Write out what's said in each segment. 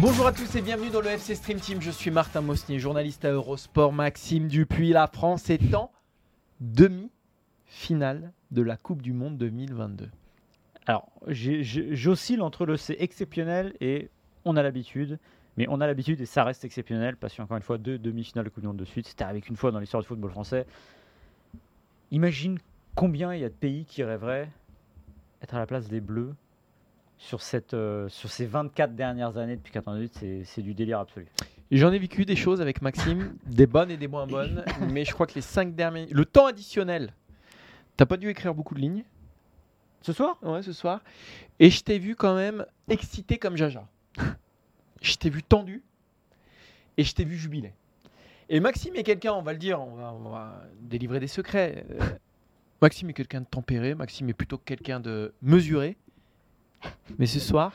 Bonjour à tous et bienvenue dans le FC Stream Team. Je suis Martin Mosnier, journaliste à Eurosport. Maxime Dupuis, la France est en demi-finale de la Coupe du Monde 2022. Alors, j'oscille entre le c'est exceptionnel et on a l'habitude. Mais on a l'habitude et ça reste exceptionnel parce qu'encore une fois, deux demi-finales de Coupe du Monde de suite, c'était arrivé qu'une fois dans l'histoire du football français. Imagine combien il y a de pays qui rêveraient être à la place des Bleus sur, cette, euh, sur ces 24 dernières années depuis 98. C'est c'est du délire absolu. J'en ai vécu des choses avec Maxime, des bonnes et des moins bonnes, mais je crois que les cinq derniers. Le temps additionnel, t'as pas dû écrire beaucoup de lignes Ce soir? Ouais, ce soir, et je t'ai vu quand même excité comme Jaja. je t'ai vu tendu, et je t'ai vu jubilé. Et Maxime est quelqu'un, on va le dire, on va, on va délivrer des secrets. Euh, Maxime est quelqu'un de tempéré, Maxime est plutôt quelqu'un de mesuré, mais ce soir,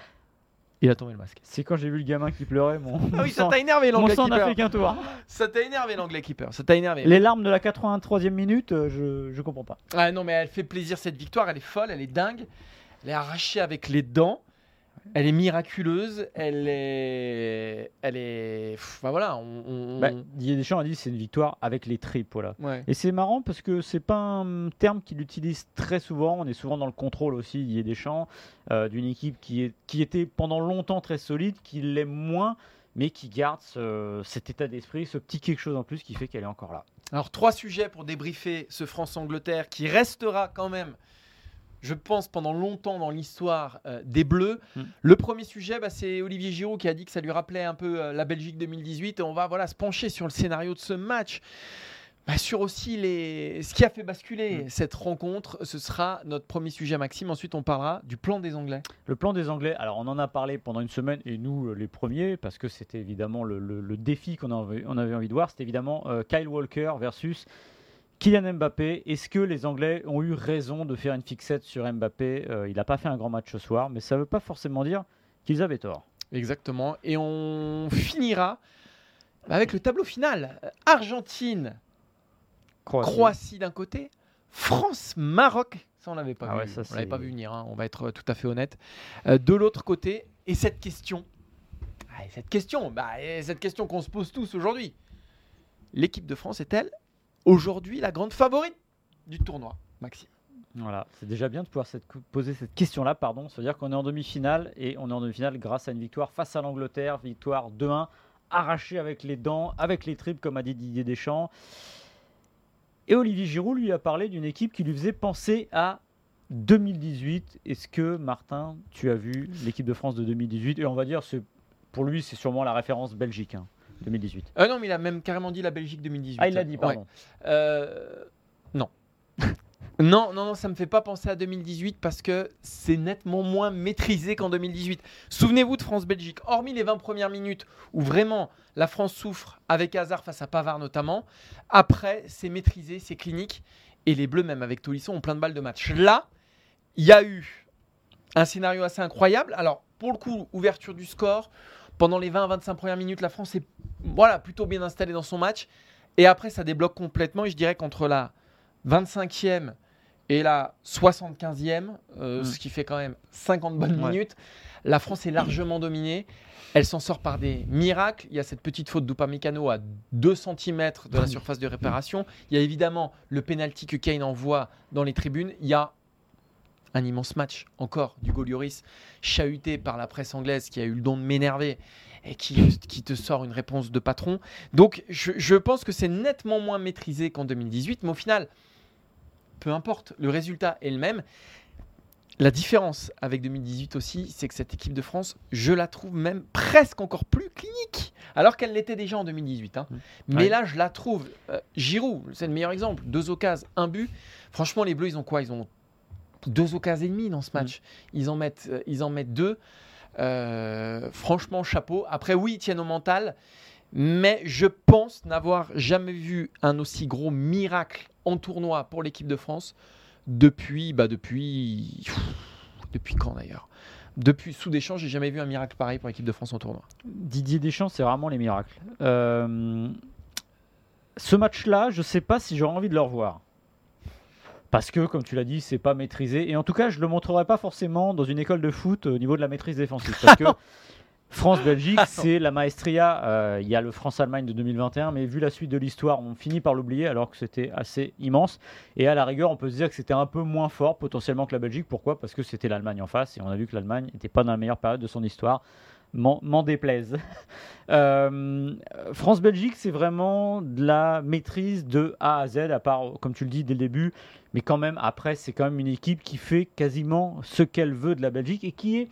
il a tombé le masque. C'est quand j'ai vu le gamin qui pleurait, mon, Ah oui, ça t'a énervé mon l'anglais sang n'a keeper. fait qu'un tour. Ça t'a énervé l'anglais keeper, ça t'a énervé. Les larmes de la 83e minute, euh, je, je comprends pas. Ah non, mais elle fait plaisir cette victoire, elle est folle, elle est dingue. Elle est arrachée avec les dents. Elle est miraculeuse, elle est. Elle est. Pff, bah voilà, on. on- Bah, Didier Deschamps a dit que c'est une victoire avec les tripes. Voilà. Ouais. Et c'est marrant parce que c'est pas un terme qu'il utilise très souvent. On est souvent dans le contrôle aussi, Didier Deschamps, euh, d'une équipe qui, est, qui était pendant longtemps très solide, qui l'est moins, mais qui garde ce- cet état d'esprit, ce petit quelque chose en plus qui fait qu'elle est encore là. Alors, trois sujets pour débriefer ce France-Angleterre qui restera quand même, je pense, pendant longtemps dans l'histoire euh, des Bleus. Mm. Le premier sujet, bah, c'est Olivier Giroud qui a dit que ça lui rappelait un peu euh, la Belgique 2018. Et on va voilà, se pencher sur le scénario de ce match. Bah, sur aussi les... ce qui a fait basculer Mm. cette rencontre, ce sera notre premier sujet, Maxime. Ensuite, on parlera du plan des Anglais. Le plan des Anglais, alors on en a parlé pendant une semaine, et nous euh, les premiers, parce que c'était évidemment le, le- le défi qu'on avait, on avait envie de voir, c'était évidemment euh, Kyle Walker versus Kylian Mbappé. Est-ce que les Anglais ont eu raison de faire une fixette sur Mbappé Euh, Il n'a pas fait un grand match ce soir, mais ça ne veut pas forcément dire qu'ils avaient tort. Exactement. Et on finira avec le tableau final. Argentine, Croatie d'un côté, France-Maroc. Ça, on l'avait pas Ah vu. ouais, ça, on l'avait pas vu venir. hein, On va être tout à fait honnête. Euh, de l'autre côté, et cette question, ah, et cette question, bah, et cette question qu'on se pose tous aujourd'hui. L'équipe de France est-elle aujourd'hui la grande favorite du tournoi, Maxime Voilà, c'est déjà bien de pouvoir poser cette question-là, pardon. C'est-à-dire qu'on est en demi-finale et on est en demi-finale grâce à une victoire face à l'Angleterre, victoire 2-1, arrachée avec les dents, avec les tripes, comme a dit Didier Deschamps. Et Olivier Giroud lui a parlé d'une équipe qui lui faisait penser à 2018. Est-ce que, Martin, tu as vu l'équipe de France de 2018 Et on va dire, pour lui, c'est sûrement la référence Belgique, hein, 2018. Euh, Non, mais il a même carrément dit la Belgique 2018. Ah, il l'a dit, Ouais. pardon. Euh, non. non, non, non, ça me fait pas penser à 2018 parce que c'est nettement moins maîtrisé qu'en 2018. Souvenez-vous de France-Belgique, hormis les 20 premières minutes où vraiment la France souffre avec Hazard face à Pavard notamment. Après, c'est maîtrisé, c'est clinique et les Bleus, même avec Tolisso, ont plein de balles de match. Là, il y a eu un scénario assez incroyable. Alors, pour le coup, ouverture du score. Pendant les 20-25 premières minutes, la France est voilà, plutôt bien installée dans son match. Et après, ça débloque complètement. Et je dirais qu'entre la 25e et la 75e, euh, Mm. ce qui fait quand même 50 bonnes Ouais. minutes, la France est largement dominée. Elle s'en sort par des miracles. Il y a cette petite faute d'Upamecano à 2 cm de la surface de réparation. Il y a évidemment le penalty que Kane envoie dans les tribunes. Il y a un immense match encore du Lloris, chahuté par la presse anglaise qui a eu le don de m'énerver et qui, qui te sort une réponse de patron. Donc je, je pense que c'est nettement moins maîtrisé qu'en 2018, mais au final, peu importe, le résultat est le même. la différence avec 2018 aussi, c'est que cette équipe de France, je la trouve même presque encore plus clinique, alors qu'elle l'était déjà en 2018. hein. Mmh. Mais Ouais. là, je la trouve. euh, Giroud, c'est le meilleur exemple. Deux occasions, un but. Franchement, les Bleus, ils ont quoi? Ils ont deux occasions et demie dans ce Mmh. match. Ils, en mettent, euh, ils en mettent deux. Euh, franchement, chapeau. Après, oui, ils tiennent au mental. Mais je pense n'avoir jamais vu un aussi gros miracle en tournoi pour l'équipe de France depuis, bah depuis, pff, depuis quand d'ailleurs? Depuis sous Deschamps, j'ai jamais vu un miracle pareil pour l'équipe de France en tournoi. Didier Deschamps, c'est vraiment les miracles. Euh, ce match-là, je sais pas si j'aurais envie de le revoir. Parce que, comme tu l'as dit, c'est pas maîtrisé. Et en tout cas, je le montrerai pas forcément dans une école de foot au niveau de la maîtrise défensive. Parce que France-Belgique, c'est la maestria. Euh, Il y a le France-Allemagne de 2021, mais vu la suite de l'histoire, on finit par l'oublier alors que c'était assez immense. Et à la rigueur, on peut se dire que c'était un peu moins fort potentiellement que la Belgique. Pourquoi? Parce que c'était l'Allemagne en face et on a vu que l'Allemagne n'était pas dans la meilleure période de son histoire. M'en déplaise. Euh, France-Belgique, c'est vraiment de la maîtrise de A à Z, à part, comme tu le dis dès le début, mais quand même, après, c'est quand même une équipe qui fait quasiment ce qu'elle veut de la Belgique et qui est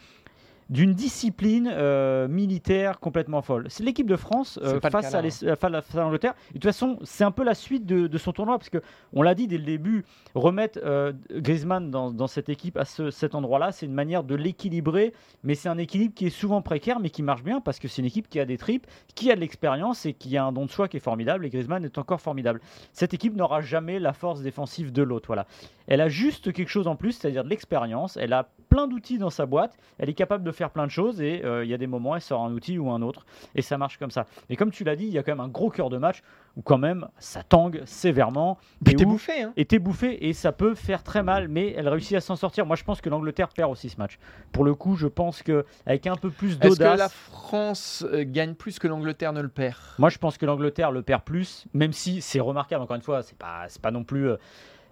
d'une discipline euh, militaire complètement folle. C'est l'équipe de France euh, face, cas, à l'Es- face à l'Angleterre. Et De toute façon, c'est un peu la suite de, de son tournoi, parce que on l'a dit dès le début, remettre euh, Griezmann dans, dans cette équipe à ce- cet endroit-là, c'est une manière de l'équilibrer, mais c'est un équilibre qui est souvent précaire, mais qui marche bien, parce que c'est une équipe qui a des tripes, qui a de l'expérience et qui a un don de soi qui est formidable, et Griezmann est encore formidable. Cette équipe n'aura jamais la force défensive de l'autre. Voilà. Elle a juste quelque chose en plus, c'est-à-dire de l'expérience. Elle a plein d'outils dans sa boîte. Elle est capable de faire plein de choses et euh, il y a des moments, elle sort un outil ou un autre et ça marche comme ça. Et comme tu l'as dit, il y a quand même un gros cœur de match où quand même ça tangue sévèrement. Et t'es bouffé, hein et t'es bouffé et ça peut faire très mal, mais elle réussit à s'en sortir. Moi, je pense que l'Angleterre perd aussi ce match. Pour le coup, je pense que avec un peu plus Est-ce que la d'audace. France euh, gagne plus que l'Angleterre ne le perd? Moi, je pense que l'Angleterre le perd plus, même si c'est remarquable. Encore une fois, c'est pas, c'est pas non plus euh,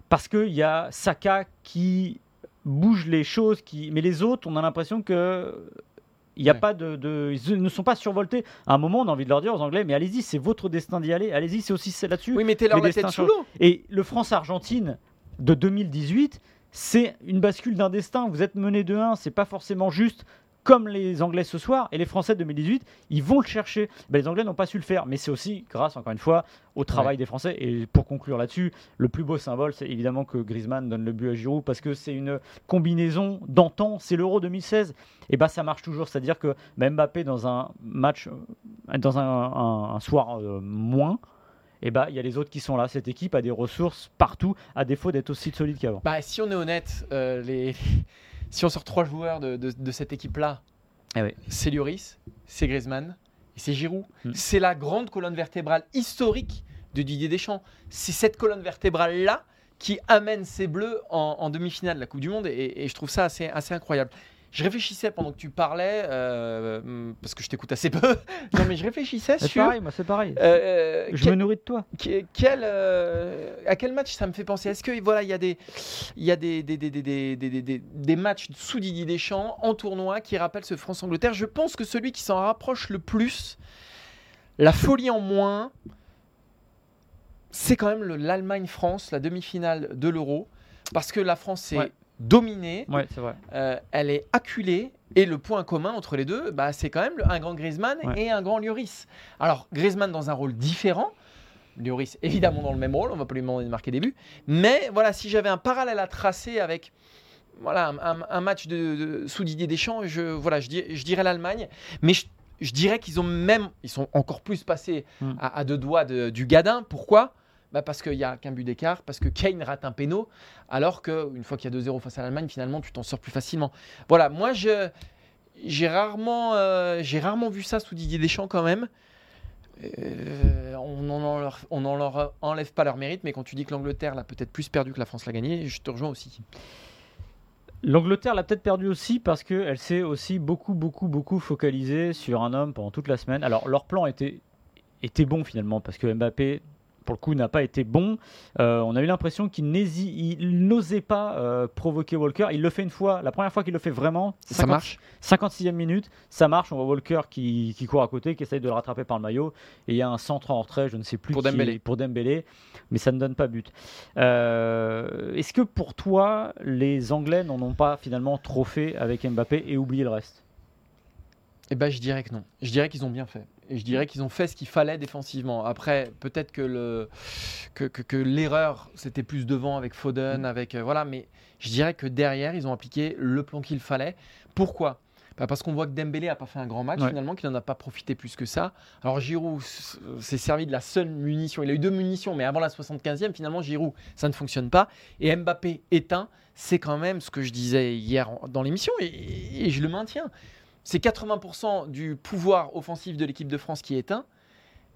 parce qu'il y a Saka qui bouge les choses, qui, mais les autres, on a l'impression que il y a Ouais. pas de, de- ils ne sont pas survoltés. À un moment, on a envie de leur dire aux Anglais, mais allez-y, c'est votre destin d'y aller. Allez-y, c'est aussi là-dessus. Oui, la tête destins sous l'eau. Et le France-Argentine de 2018, c'est une bascule d'un destin. Vous êtes mené de 1, c'est pas forcément juste comme les Anglais ce soir. Et les Français de 2018, ils vont le chercher. Ben, les Anglais n'ont pas su le faire, mais c'est aussi grâce, encore une fois, au travail des Français. Et pour conclure là-dessus, le plus beau symbole, c'est évidemment que Griezmann donne le but à Giroud parce que c'est une combinaison d'antan. C'est l'Euro 2016. Et bah ça marche toujours, c'est-à-dire que ben, Mbappé dans un match, euh, dans un, un- un soir euh, moins, et bah il y a les autres qui sont là. Cette équipe a des ressources partout, à défaut d'être aussi solide qu'avant. Bah, si on est honnête, euh, les... si on sort trois joueurs de, de- de cette équipe-là, Eh c'est Lloris, c'est Griezmann et c'est Giroud. Mm. C'est la grande colonne vertébrale historique de Didier Deschamps. C'est cette colonne vertébrale-là qui amène ces Bleus en, en demi-finale de la Coupe du Monde et, et je trouve ça assez, assez incroyable. Je réfléchissais pendant que tu parlais, euh, parce que je t'écoute assez peu, non mais je réfléchissais C'est sur... pareil, moi c'est pareil. euh, je quel- me nourris de toi. que- quel, euh, à quel match ça me fait penser? Est-ce que voilà, il y a des, il y a des, des, des, des, des, des, des- des- des matchs sous Didier Deschamps en tournoi qui rappellent ce France-Angleterre? Je pense que celui qui s'en rapproche le plus, la folie en moins, c'est quand même le- l'Allemagne-France, la demi-finale de l'Euro, parce que la France est Ouais. Dominée, Ouais, c'est vrai. euh, elle est acculée. Et le point commun entre les deux, bah, c'est quand même un grand Griezmann Ouais. et un grand Lloris. Alors, Griezmann dans un rôle différent, Lloris évidemment dans le même rôle, on va pas lui demander de marquer des buts. Mais voilà, si j'avais un parallèle à tracer avec voilà, un, match de, de- sous Didier Deschamps, je, voilà, je, dirais l'Allemagne. Mais je, je dirais qu'ils ont même, ils sont encore plus passés Mm. à, à deux doigts de- du gadin. Pourquoi? Bah parce qu'il n'y a qu'un but d'écart, parce que Kane rate un péno, alors qu'une fois qu'il y a 2-0 face à l'Allemagne, finalement, tu t'en sors plus facilement. Voilà, moi, j'ai, rarement, euh, rarement vu ça sous Didier Deschamps quand même. Euh, on n'en leur enlève pas leur mérite, mais quand tu dis que l'Angleterre l'a peut-être plus perdu que la France l'a gagné, je te rejoins aussi. L'Angleterre l'a peut-être perdu aussi parce qu'elle s'est aussi beaucoup, beaucoup, beaucoup focalisée sur un homme pendant toute la semaine. Alors, leur plan était, était bon finalement parce que Mbappé, pour le coup, n'a pas été bon. Euh, on a eu l'impression qu'il n'osait pas euh, provoquer Walker. Il le fait une fois, la première fois qu'il le fait vraiment. ça marche? 56e minute, ça marche. On voit Walker qui, court à côté, qui essaye de le rattraper par le maillot. Et il y a un centre en retrait, je ne sais plus pour Dembélé. pour Dembélé, mais ça ne donne pas but. Euh, est-ce que pour toi, les Anglais n'en ont pas finalement trop fait avec Mbappé et oublié le reste? Eh ben, je dirais que non. Je dirais qu'ils ont bien fait. Et je dirais qu'ils ont fait ce qu'il fallait défensivement. Après, peut-être que, le, que, que, l'erreur, c'était plus devant avec Foden, mm. avec euh, voilà. Mais je dirais que derrière, ils ont appliqué le plan qu'il fallait. Pourquoi? Bah, parce qu'on voit que Dembélé n'a pas fait un grand match finalement, qu'il n'en a pas profité plus que ça. Alors Giroud s'est servi de la seule munition. Il a eu deux munitions, mais avant la 75e, finalement Giroud, ça ne fonctionne pas. Et Mbappé éteint, c'est quand même ce que je disais hier dans l'émission et je le maintiens c'est 80% du pouvoir offensif de l'équipe de France qui est éteint.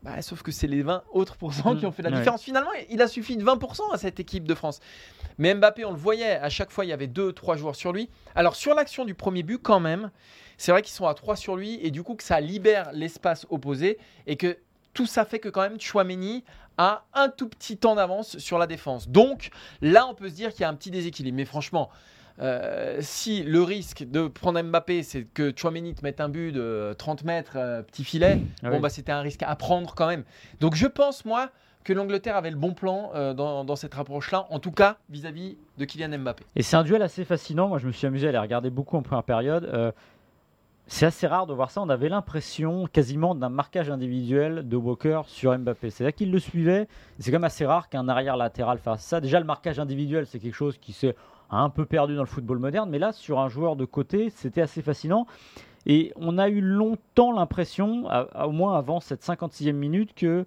Bah, sauf que c'est les 20 autres pourcents qui ont fait la différence. Finalement, il a suffi de 20% à cette équipe de France. Mais Mbappé, on le voyait, à chaque fois, il y avait 2-3 joueurs sur lui. Alors, sur l'action du premier but, quand même, c'est vrai qu'ils sont à 3 sur lui et du coup, que ça libère l'espace opposé et que tout ça fait que, quand même, Chouameni a un tout petit temps d'avance sur la défense. Donc, là, on peut se dire qu'il y a un petit déséquilibre. Mais franchement, euh, si le risque de prendre Mbappé, c'est que Chouameni te mette un but de 30 mètres, euh, petit filet, ah bon, bah, c'était un risque à prendre quand même. Donc je pense, moi, que l'Angleterre avait le bon plan euh, dans, cette approche-là, en tout cas vis-à-vis de Kylian Mbappé. Et c'est un duel assez fascinant. Moi, je me suis amusé à les regarder beaucoup en première période. c'est assez rare de voir ça. On avait l'impression quasiment d'un marquage individuel de Walker sur Mbappé. C'est-à-dire qu'il le suivait. C'est quand même assez rare qu'un arrière latéral fasse ça. Déjà, le marquage individuel, c'est quelque chose qui s'est un peu perdu dans le football moderne, mais là, sur un joueur de côté, c'était assez fascinant. Et on a eu longtemps l'impression, au moins avant cette 56e minute, que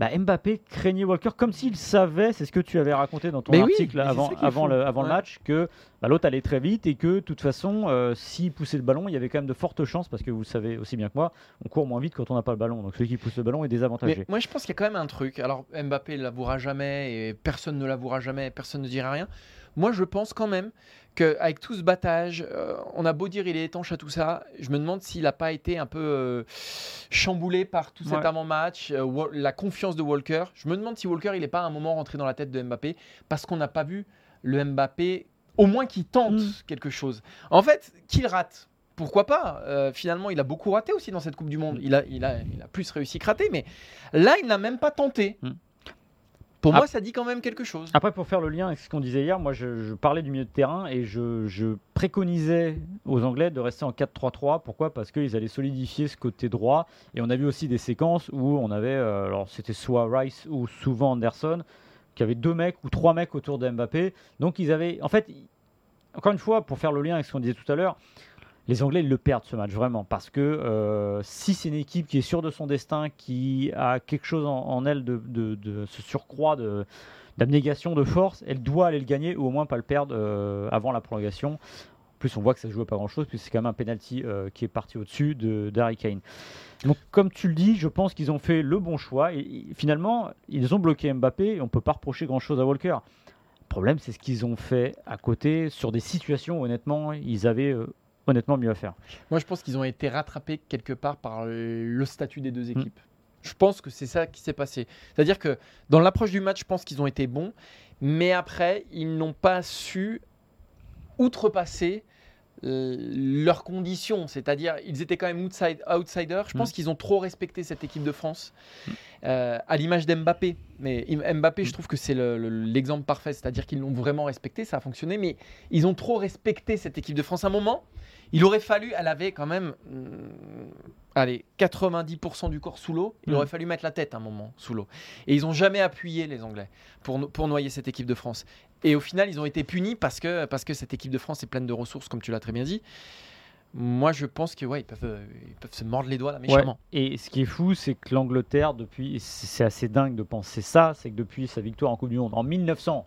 bah, Mbappé craignait Walker comme s'il savait, c'est ce que tu avais raconté dans ton article avant, avant, le, avant le, match, que bah, l'autre allait très vite et que de toute façon, euh, s'il poussait le ballon, il y avait quand même de fortes chances, parce que vous savez aussi bien que moi, on court moins vite quand on n'a pas le ballon. Donc celui qui pousse le ballon est désavantagé. moi je pense qu'il y a quand même un truc. Alors Mbappé ne l'avouera jamais et personne ne l'avouera jamais, personne ne dira rien. Moi, je pense quand même qu'avec tout ce battage, euh, on a beau dire il est étanche à tout ça, je me demande s'il n'a pas été un peu euh, chamboulé par tout cet avant-match, euh, la confiance de Walker. Je me demande si Walker, il n'est pas à un moment rentré dans la tête de Mbappé, parce qu'on n'a pas vu le Mbappé, au moins qui tente mm. quelque chose. En fait, qu'il rate. Pourquoi pas Finalement, il a beaucoup raté aussi dans cette Coupe du Monde. Il a, il a, il a plus réussi que raté, mais là, il n'a même pas tenté. Mm. Pour moi, ça dit quand même quelque chose. Après, pour faire le lien avec ce qu'on disait hier, moi, je, parlais du milieu de terrain et je, préconisais aux Anglais de rester en 4-3-3. Pourquoi? Parce qu'ils allaient solidifier ce côté droit. Et on a vu aussi des séquences où on avait, euh, alors c'était soit Rice ou souvent Anderson, qui avait deux mecs ou trois mecs autour de Mbappé. Donc ils avaient, en fait, encore une fois, pour faire le lien avec ce qu'on disait tout à l'heure, les Anglais ils le perdent ce match vraiment parce que euh, si c'est une équipe qui est sûre de son destin, qui a quelque chose en, elle de, de, ce surcroît d'abnégation, de force, elle doit aller le gagner ou au moins pas le perdre euh, avant la prolongation. Plus, on voit que ça joue pas grand chose, puisque c'est quand même un penalty euh, qui est parti au-dessus de d'Harry Kane. Donc, comme tu le dis, je pense qu'ils ont fait le bon choix. Et, finalement, ils ont bloqué Mbappé et on peut pas reprocher grand chose à Walker. Le problème, c'est ce qu'ils ont fait à côté sur des situations honnêtement, ils avaient honnêtement mieux à faire. Moi, je pense qu'ils ont été rattrapés quelque part par le statut des deux mm. équipes. Je pense que c'est ça qui s'est passé. C'est-à-dire que dans l'approche du match, je pense qu'ils ont été bons, mais après, ils n'ont pas su outrepasser euh, leurs conditions, c'est-à-dire ils étaient quand même outside, outsiders. Je pense mm. qu'ils ont trop respecté cette équipe de France, mm. euh, à l'image d'Mbappé. Mais Mbappé, je trouve que c'est l'exemple parfait, c'est-à-dire qu'ils l'ont vraiment respecté, ça a fonctionné, mais ils ont trop respecté cette équipe de France. À un moment, il aurait fallu, elle avait quand même, hmm, allez, 90% du corps sous l'eau. Il mm. aurait fallu mettre la tête un moment sous l'eau. Et ils n'ont jamais appuyé les Anglais pour, pour noyer cette équipe de France. Et au final, ils ont été punis parce que, parce que cette équipe de France est pleine de ressources, comme tu l'as très bien dit. Moi, je pense que ouais, ils peuvent, ils peuvent se mordre les doigts là, méchamment. Et ce qui est fou, c'est que l'Angleterre, depuis, c'est assez dingue de penser ça, c'est que depuis sa victoire en Coupe du Monde en 1900.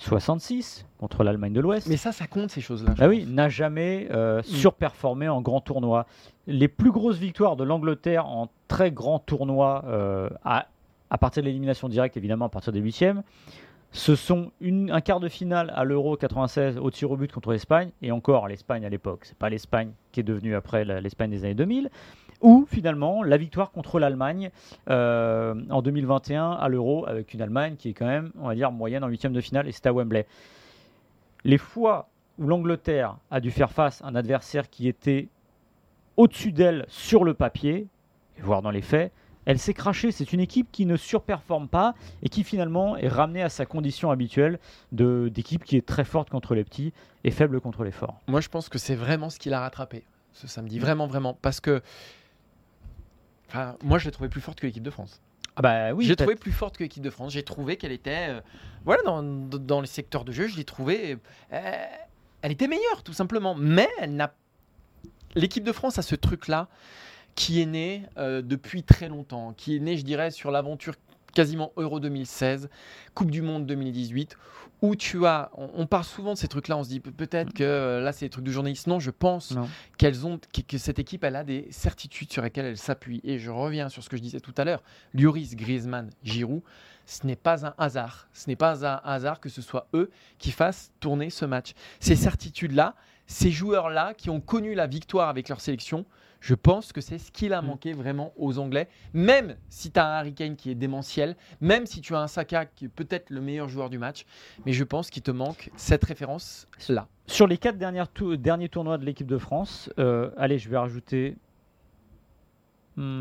66 contre l'Allemagne de l'Ouest. Mais ça, ça compte ces choses-là. Ah oui, n'a jamais euh, mm. surperformé en grand tournoi. Les plus grosses victoires de l'Angleterre en très grand tournoi, euh, à, à, partir de l'élimination directe, évidemment, à partir des huitièmes, ce sont une, un quart de finale à l'Euro 96 au tir au but contre l'Espagne, et encore l'Espagne à l'époque. C'est pas l'Espagne qui est devenue après l'Espagne des années 2000. Ou finalement la victoire contre l'Allemagne euh, en 2021 à l'Euro, avec une Allemagne qui est quand même, on va dire, moyenne en huitième de finale, et c'est à Wembley. Les fois où l'Angleterre a dû faire face à un adversaire qui était au-dessus d'elle sur le papier, voire dans les faits, elle s'est crachée. C'est une équipe qui ne surperforme pas et qui finalement est ramenée à sa condition habituelle d'équipe qui est très forte contre les petits et faible contre les forts. Moi, je pense que c'est vraiment ce qu'il a rattrapé ce samedi. Vraiment, vraiment. Parce que. Enfin, moi, je l'ai trouvé plus forte que l'équipe de France. Ah bah oui, j'ai trouvé plus forte que l'équipe de France. J'ai trouvé qu'elle était. euh, voilà, dans, dans les secteurs de jeu, je l'ai trouvé. euh, elle était meilleure, tout simplement. Mais elle n'a. L'équipe de France a ce truc-là qui est né euh, depuis très longtemps, qui est né, je dirais, sur l'aventure quasiment Euro 2016, Coupe du Monde 2018, où tu as, on, on parle souvent de ces trucs-là, on se dit pe- peut-être que euh, là c'est des trucs de journalistes. Non, je pense qu'elles ont, que, que cette équipe, elle a des certitudes sur lesquelles elle s'appuie. Et je reviens sur ce que je disais tout à l'heure, Lloris, Griezmann, Giroud, ce n'est pas un hasard. Ce n'est pas un hasard que ce soit eux qui fassent tourner ce match. Ces certitudes-là, ces joueurs-là qui ont connu la victoire avec leur sélection, je pense que c'est ce qu'il a Mm. manqué vraiment aux Anglais. Même si tu as un Harry Kane qui est démentiel, même si tu as un Saka qui est peut-être le meilleur joueur du match, mais je pense qu'il te manque cette référence-là. Sur les quatre dernières tou- derniers tournois de l'équipe de France, euh, allez, je vais rajouter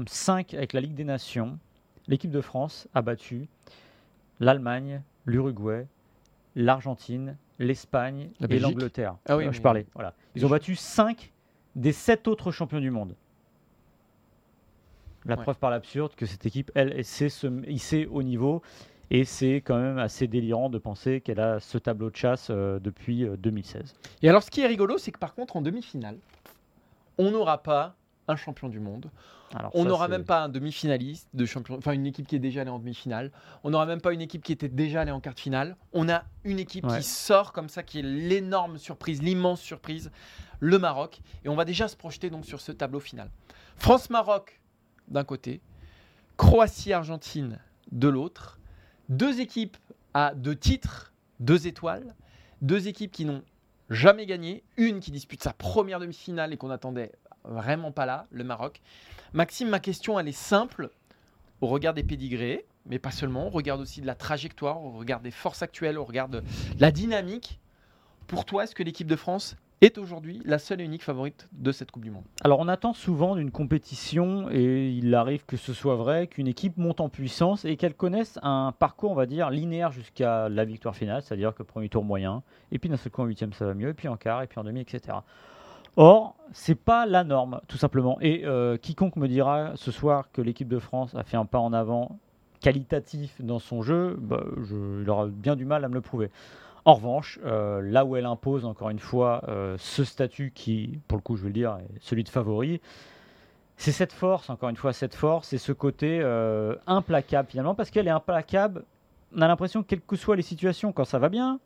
5 avec la Ligue des Nations. L'équipe de France a battu l'Allemagne, l'Uruguay, l'Argentine, l'Espagne et l'Angleterre. Ah oui, Euh, je parlais. Voilà. Ils ont battu 5 des 7 autres champions du monde. La Ouais. preuve par l'absurde que cette équipe, elle, sait se hisser au niveau. Et c'est quand même assez délirant de penser qu'elle a ce tableau de chasse euh, depuis euh, 2016. Et alors, ce qui est rigolo, c'est que par contre, en demi-finale, on n'aura pas un champion du monde. Alors On n'aura même pas un demi-finaliste de champion, enfin une équipe qui est déjà allée en demi-finale. On n'aura même pas une équipe qui était déjà allée en quart de finale. On a une équipe Ouais. qui sort comme ça, qui est l'énorme surprise, l'immense surprise, le Maroc. Et on va déjà se projeter donc sur ce tableau final. France-Maroc d'un côté, Croatie-Argentine de l'autre. Deux équipes à deux titres, deux étoiles. Deux équipes qui n'ont jamais gagné. Une qui dispute sa première demi-finale et qu'on attendait vraiment pas là, le Maroc. Maxime, ma question, elle est simple. Au regard des pédigrés, mais pas seulement, on regarde aussi de la trajectoire, on regarde des forces actuelles, on regarde de la dynamique. Pour toi, est-ce que l'équipe de France est aujourd'hui la seule et unique favorite de cette Coupe du Monde? Alors on attend souvent d'une compétition, et il arrive que ce soit vrai, qu'une équipe monte en puissance et qu'elle connaisse un parcours, on va dire, linéaire jusqu'à la victoire finale, c'est-à-dire que premier tour moyen, et puis d'un seul coup en huitième ça va mieux, et puis en quart, et puis en demi, etc. Or, c'est pas la norme, tout simplement. Et euh, quiconque me dira ce soir que l'équipe de France a fait un pas en avant qualitatif dans son jeu, bah, il aura bien du mal à me le prouver. En revanche, euh, là où elle impose encore une fois euh, ce statut qui, pour le coup, je vais le dire, est celui de favori, c'est cette force, encore une fois, cette force et ce côté implacable finalement, parce qu'elle est implacable. On a l'impression que quelles que soient les situations, quand ça va bien,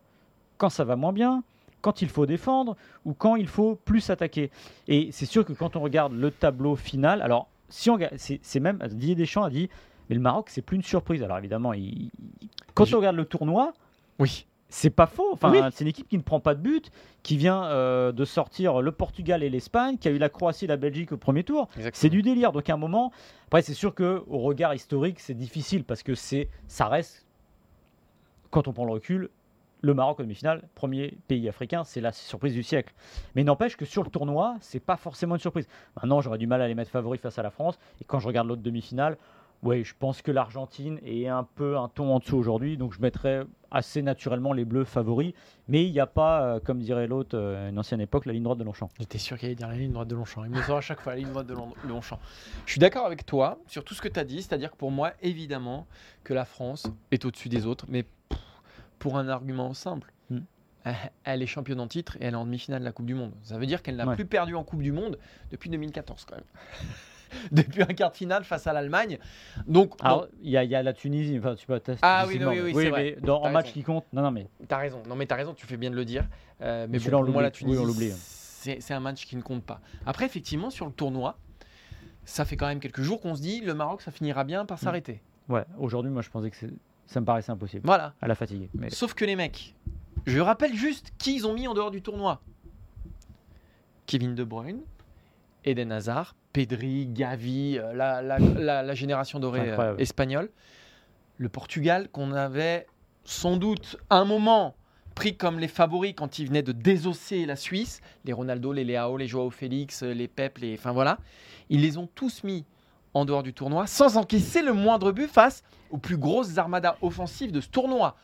quand ça va moins bien, quand il faut défendre ou quand il faut plus attaquer. Et c'est sûr que quand on regarde le tableau final, alors si on c'est même Didier Deschamps a dit, mais le Maroc c'est plus une surprise. Alors évidemment, il- quand Je- on regarde le tournoi, Oui. c'est pas faux. Enfin, Oui. c'est une équipe qui ne prend pas de but, qui vient euh, de sortir le Portugal et l'Espagne, qui a eu la Croatie et la Belgique au premier tour. C'est du délire. Donc à un moment, après c'est sûr que au regard historique, c'est difficile parce que c'est, ça reste, quand on prend le recul, le Maroc en demi-finale, premier pays africain, c'est la surprise du siècle. Mais n'empêche que sur le tournoi, c'est pas forcément une surprise. Maintenant, j'aurais du mal à les mettre favoris face à la France. Et quand je regarde l'autre demi-finale, ouais, je pense que l'Argentine est un peu un ton en dessous aujourd'hui, donc je mettrais assez naturellement les Bleus favoris. Mais il n'y a pas, euh, comme dirait l'autre, euh, une ancienne époque, la ligne droite de Longchamp. J'étais sûr qu'il allait dire la ligne droite de Longchamp. Il me sort à chaque fois, la ligne droite de Lon- Longchamp. Je suis d'accord avec toi sur tout ce que tu as dit, c'est-à-dire que pour moi, évidemment, que la France est au-dessus des autres, mais pour un argument simple. Hmm. Elle- est championne en titre et elle est en demi-finale de la Coupe du Monde. Ça veut dire qu'elle n'a Ouais. plus perdu en Coupe du Monde depuis 2014 quand même. depuis un quart de finale face à l'Allemagne. Donc, Alors, il y, a- il y a la Tunisie, enfin, tu peux tester. Ah oui, oui, oui, mais dans, en match raison. qui compte, non, non, mais T'as raison, non mais t'as raison, tu fais bien de le dire. Euh, mais bon, pour moi, la. Oui, Tunisie, on l'oublie. c'est un match qui ne compte pas. Après, effectivement, sur le tournoi, ça fait quand même quelques jours qu'on se dit le Maroc, ça finira bien Mm. par s'arrêter. ouais, aujourd'hui, moi, je pensais que c'est- ça me paraissait impossible. Voilà. À la fatigue. Mais Sauf que les mecs, je rappelle juste qui ils ont mis en dehors du tournoi Kevin De Bruyne, Eden Hazard, Pedri, Gavi, euh, la, la- la- la génération dorée euh, espagnole. Le Portugal, qu'on avait sans doute un moment pris comme les favoris quand ils venaient de désosser la Suisse, les Ronaldo, les Leao, les Joao Félix, les Pep, les... enfin voilà, ils les ont tous mis en dehors du tournoi sans encaisser le moindre but face aux plus grosses armadas offensives de ce tournoi.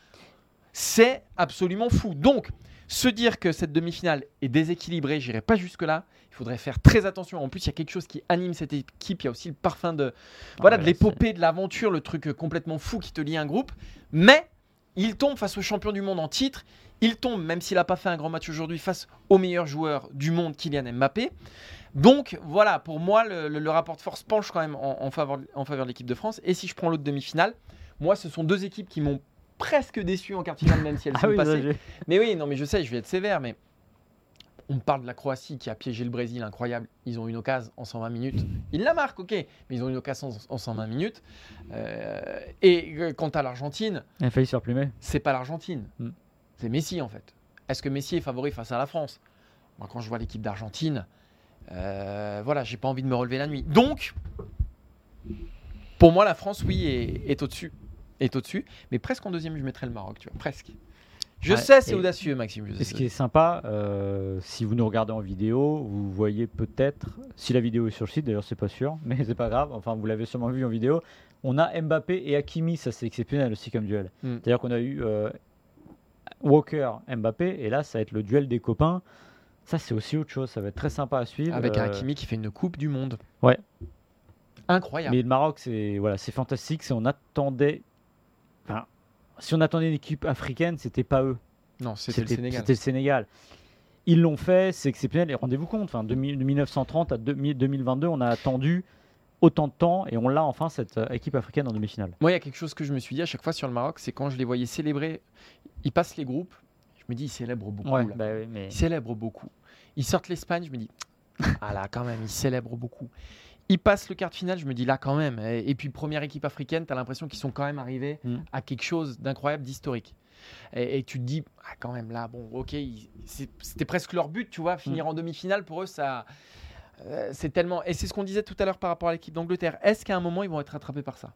C'est absolument fou. Donc, se dire que cette demi-finale est déséquilibrée, j'irai pas jusque-là. Il faudrait faire très attention. En plus, il y a quelque chose qui anime cette équipe. Il y a aussi le parfum de, voilà, ouais, de l'épopée, de l'aventure, le truc complètement fou qui te lie à un groupe. Mais il tombe face au champion du monde en titre. Il tombe, même s'il n'a pas fait un grand match aujourd'hui, face au meilleur joueur du monde, Kylian Mbappé. Donc voilà, pour moi, le, le- le rapport de force penche quand même en, en faveur, en faveur de l'équipe de France. Et si je prends l'autre demi-finale, moi, ce sont deux équipes qui m'ont presque déçu en quart de finale, même si elles Ah sont oui, passées. Mais oui, non, mais je sais, je vais être sévère, mais on me parle de la Croatie qui a piégé le Brésil, incroyable. Ils ont une occasion en 120 minutes. Ils la marquent, ok, mais ils ont une occasion en en 120 minutes. Euh, et euh, quant à l'Argentine, Il a failli se faire plumer. c'est pas l'Argentine, Mm. c'est Messi en fait. Est-ce que Messi est favori face à la France? Moi, quand je vois l'équipe d'Argentine, euh, voilà, j'ai pas envie de me relever la nuit. Donc, pour moi, la France, oui, est, est au-dessus, est au-dessus. Mais presque en deuxième, je mettrais le Maroc, tu vois, presque. Je Ouais, sais, c'est audacieux, Maxime. je sais, ce qui est sympa, euh, si vous nous regardez en vidéo, vous voyez peut-être, si la vidéo est sur le site, d'ailleurs c'est pas sûr, mais c'est pas grave, enfin vous l'avez sûrement vu en vidéo, on a Mbappé et Hakimi, ça c'est exceptionnel aussi comme duel. Mm. C'est-à-dire qu'on a eu euh, Walker, Mbappé, et là ça va être le duel des copains. Ça c'est aussi autre chose, ça va être très sympa à suivre. Avec un Euh, Hakimi qui fait une Coupe du Monde. Ouais. Incroyable. Mais le Maroc, c'est voilà, c'est fantastique. C'est on attendait, enfin, si on attendait une équipe africaine, c'était pas eux. Non, c'était le Sénégal. C'était le Sénégal. Ils l'ont fait, c'est exceptionnel. Et rendez-vous compte, enfin, de, mi- de 1930 à 2000 2022, on a attendu autant de temps et on l'a enfin cette euh, équipe africaine en demi-finale. Moi, il y a quelque chose que je me suis dit à chaque fois sur le Maroc, c'est quand je les voyais célébrer, ils passent les groupes, je me dis, ils célèbrent beaucoup. là. bah oui, mais Ils célèbrent beaucoup. Ils sortent l'Espagne, je me dis, ah là, quand même, ils célèbrent beaucoup. Ils passent le quart de finale, je me dis là quand même. Et, puis, première équipe africaine, tu as l'impression qu'ils sont quand même arrivés Mm. à quelque chose d'incroyable, d'historique. Et, et tu te dis, ah, quand même là, bon, ok, c'était presque leur but, tu vois, finir en demi-finale, pour eux, ça. euh, c'est tellement. Et c'est ce qu'on disait tout à l'heure par rapport à l'équipe d'Angleterre. Est-ce qu'à un moment, ils vont être rattrapés par ça?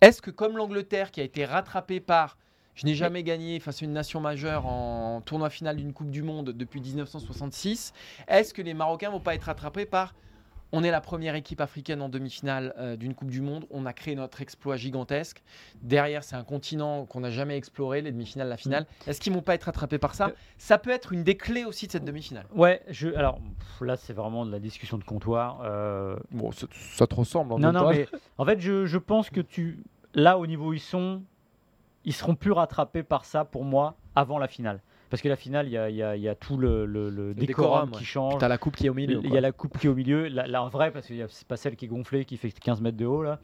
Est-ce que, comme l'Angleterre qui a été rattrapée par. Je n'ai jamais gagné face à une nation majeure en tournoi final d'une Coupe du Monde depuis 1966. Est-ce que les Marocains vont pas être rattrapés par on est la première équipe africaine en demi-finale euh, d'une Coupe du Monde. On a créé notre exploit gigantesque. Derrière, c'est un continent qu'on n'a jamais exploré, les demi-finales, la finale. Est-ce qu'ils vont pas être rattrapés par ça Euh, Ça peut être une des clés aussi de cette demi-finale. ouais, je, alors là c'est vraiment de la discussion de comptoir. euh, Bon, ça, te ressemble. non, non, mais en fait, je, je pense que tu, là au niveau où ils sont, ils seront plus rattrapés par ça pour moi avant la finale. Parce que la finale, il y a, il y a- il y a tout le, le- le décorum, décorum, qui ouais. change. T'as la coupe qui est au milieu. Il y a la coupe qui est au milieu, la, la vraie, parce que c'est pas celle qui est gonflée, qui fait 15 mètres de haut. Là.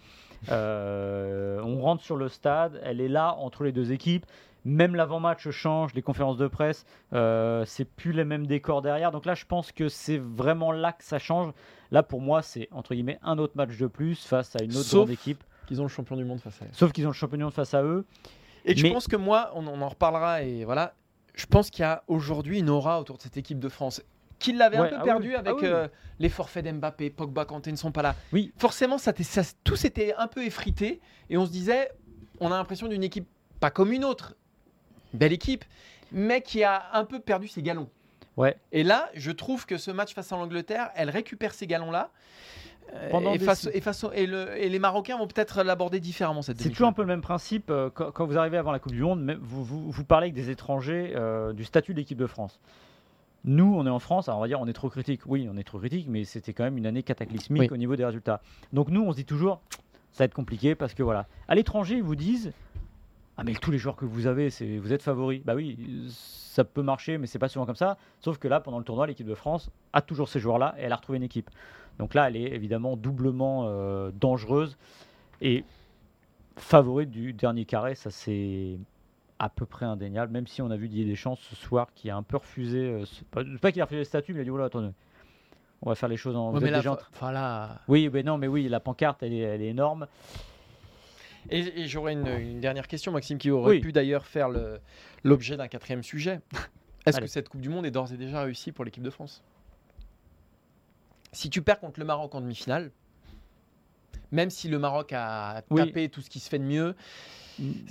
Euh, on rentre sur le stade, elle est là entre les deux équipes. Même l'avant-match change, les conférences de presse, euh, c'est plus les mêmes décors derrière. Donc là, je pense que c'est vraiment là que ça change. Là, pour moi, c'est entre guillemets un autre match de plus face à une autre Sauf grande équipe. Qu'ils ont le champion du monde face à eux. Sauf qu'ils ont le champion face à eux. Et que Mais- je pense que moi, on, on en reparlera et voilà. Je pense qu'il y a aujourd'hui une aura autour de cette équipe de France. Qui l'avait Ouais, un peu ah oui, perdu ah avec oui. euh, les forfaits d'Mbappé, Pogba, Kanté ne sont pas là. Oui. Forcément, ça, ça- tout s'était un peu effrité et on se disait, on a l'impression d'une équipe pas comme une autre, belle équipe, mais qui a un peu perdu ses galons. Ouais. Et là, je trouve que ce match face à l'Angleterre, elle récupère ces galons-là. Euh, Pendant et, des- face, et, face au- et le- et les Marocains vont peut-être l'aborder différemment cette C'est toujours un peu le même principe. euh, quand, quand vous arrivez avant la Coupe du Monde, vous, vous, vous parlez avec des étrangers euh, du statut de l'équipe de France. Nous, on est en France, alors on va dire on est trop critique. Oui, on est trop critique, mais c'était quand même une année cataclysmique Oui. au niveau des résultats. Donc nous, on se dit toujours, ça va être compliqué parce que voilà. À l'étranger, ils vous disent, ah mais tous les joueurs que vous avez, c'est vous êtes favoris. Bah oui, ça peut marcher, mais c'est pas souvent comme ça. Sauf que là, pendant le tournoi, l'équipe de France a toujours ces joueurs-là et elle a retrouvé une équipe. Donc là, elle est évidemment doublement euh, dangereuse et favorite du dernier carré. Ça c'est à peu près indéniable. Même si on a vu Didier Deschamps ce soir qui a un peu refusé, euh, ce- pas, pas qu'il a refusé le statut, mais il a dit voilà, attendez, on va faire les choses en. Ouais, mais là, déjà fa-. Oui, mais non, mais oui, la pancarte, elle est, elle est énorme. Et, et j'aurais une, une dernière question, Maxime, qui aurait Oui. pu d'ailleurs faire l'objet d'un quatrième sujet. Est-ce que cette Coupe du Monde est d'ores et déjà réussie pour l'équipe de France? Si tu perds contre le Maroc en demi-finale, même si le Maroc a Oui. tapé tout ce qui se fait de mieux,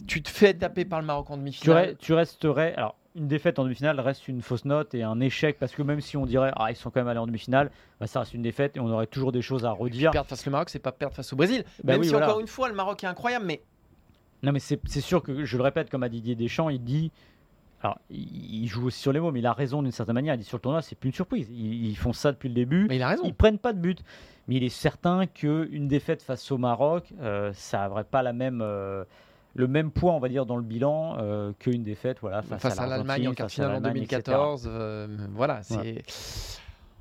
tu te fais taper par le Maroc en demi-finale. tu resterais. Alors, une défaite en demi-finale reste une fausse note et un échec parce que même si on dirait ah ils sont quand même allés en demi-finale, bah, ça reste une défaite et on aurait toujours des choses à redire. Perdre face au Maroc, c'est pas perdre face au Brésil. Bah même oui, si voilà. encore une fois, le Maroc est incroyable, mais Non, mais c'est sûr que je le répète, comme a Didier Deschamps, il dit. Alors, il il joue aussi sur les mots, mais il a raison d'une certaine manière. Il dit sur le tournoi, c'est plus une surprise. Ils, ils font ça depuis le début. Mais il a raison. Ils prennent pas de but. Mais il est certain qu'une défaite face au Maroc, euh, ça n'aurait pas la même, euh, le même poids, on va dire, dans le bilan euh, qu'une défaite voilà, face, face, à, l'Allemagne en quart finale en l'Allemagne, etc. 2014, euh, voilà, c'est.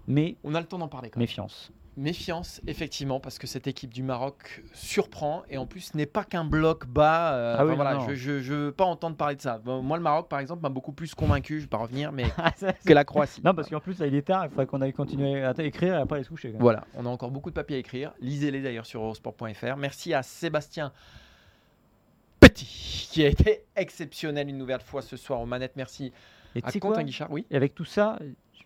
Mais On a le temps d'en parler. Quand même. méfiance. Méfiance, effectivement, parce que cette équipe du Maroc surprend et en plus n'est pas qu'un bloc bas. euh, Ah oui, enfin, voilà, non, non. je, je, veux pas entendre parler de ça. Moi, le Maroc, par exemple, m'a beaucoup plus convaincu. Je vais pas revenir, mais que la Croatie. non, parce qu'en plus, là, il est tard. Il faudrait qu'on aille continuer à écrire et après se coucher. Voilà, on a encore beaucoup de papiers à écrire. Lisez-les d'ailleurs sur eurosport.fr. Merci à Sébastien Petit, qui a été exceptionnel une nouvelle fois ce soir aux manettes. Merci Et à Quentin Guichard. Oui, Et avec tout ça,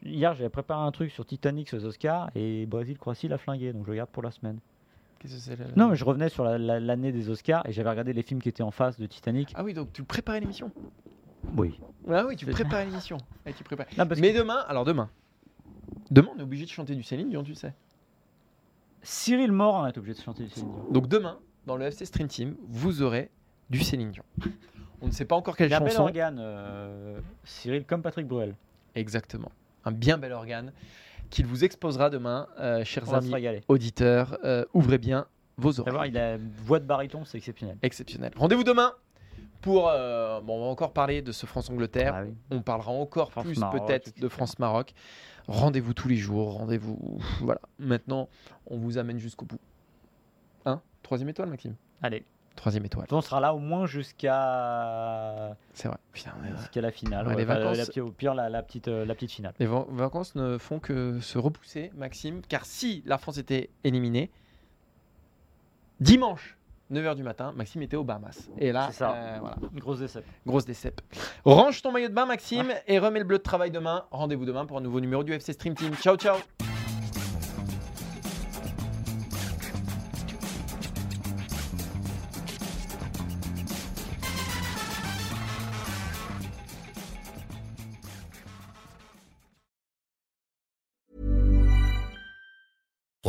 hier, j'avais préparé un truc sur Titanic aux Oscars et Brésil-Croatie l'a flingué. Donc, je regarde pour la semaine. Qu'est-ce que c'est le- Non, mais je revenais sur la- la- l'année des Oscars et j'avais regardé les films qui étaient en face de Titanic. Ah oui, donc tu préparais l'émission? Oui. Ah oui, tu préparais l'émission. Mais que demain, alors demain, demain, on est obligé de chanter du Céline Dion, tu sais. Cyril Morin est obligé de chanter Céline Dion. Donc demain, dans le FC Stream Team, vous aurez du Céline Dion. On ne sait pas encore quelle a un bel chanson. organe, euh, Cyril, comme Patrick Bruel. Exactement. Un bien bel organe qu'il vous exposera demain, euh, chers On amis auditeurs. Euh, ouvrez bien vos oreilles. il a une voix de baryton, c'est exceptionnel. Exceptionnel. Rendez-vous demain pour. euh, bon, on va encore parler de ce France-Angleterre. Ah oui. On parlera encore plus peut-être de France-Maroc. Rendez-vous tous les jours. Rendez-vous. Voilà. Maintenant, on vous amène jusqu'au bout. Hein? Troisième étoile, Maxime? Allez, Troisième étoile. on sera là au moins jusqu'à C'est vrai. Putain, mais, jusqu'à la finale. Ouais, les vacances- la au pire, la, la petite, euh, la petite finale. Les va- vacances ne font que se repousser, Maxime, car si la France était éliminée, dimanche, 9h du matin, Maxime était aux Bahamas. Et là, ça. euh, voilà, grosse déception. grosse décep. Range ton maillot de bain, Maxime, et remets le bleu de travail demain. Rendez-vous demain pour un nouveau numéro du FC Stream Team. Ciao, ciao